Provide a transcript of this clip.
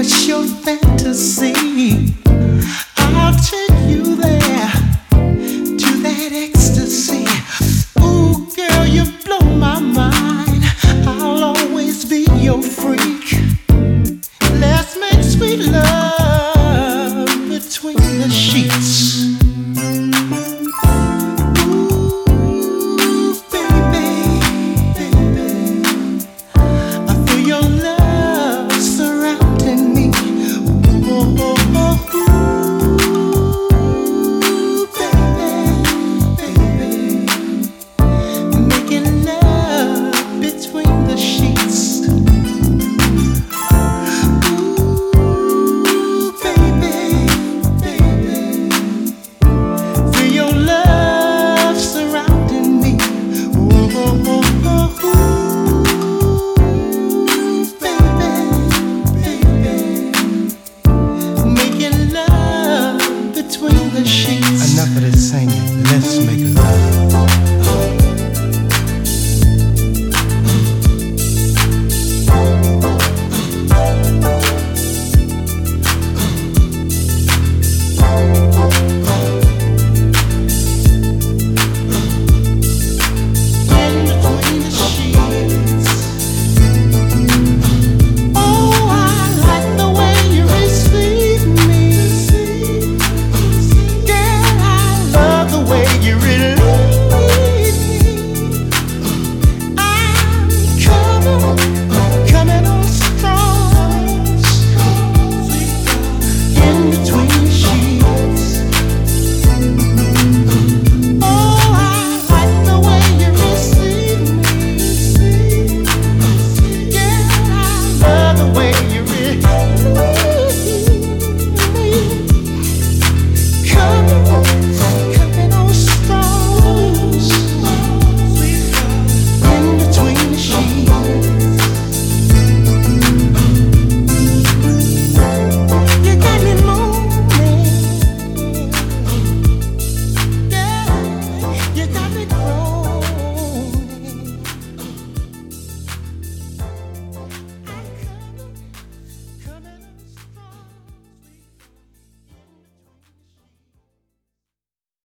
what's your fantasy? the sheets. Enough of the singing. Let's make a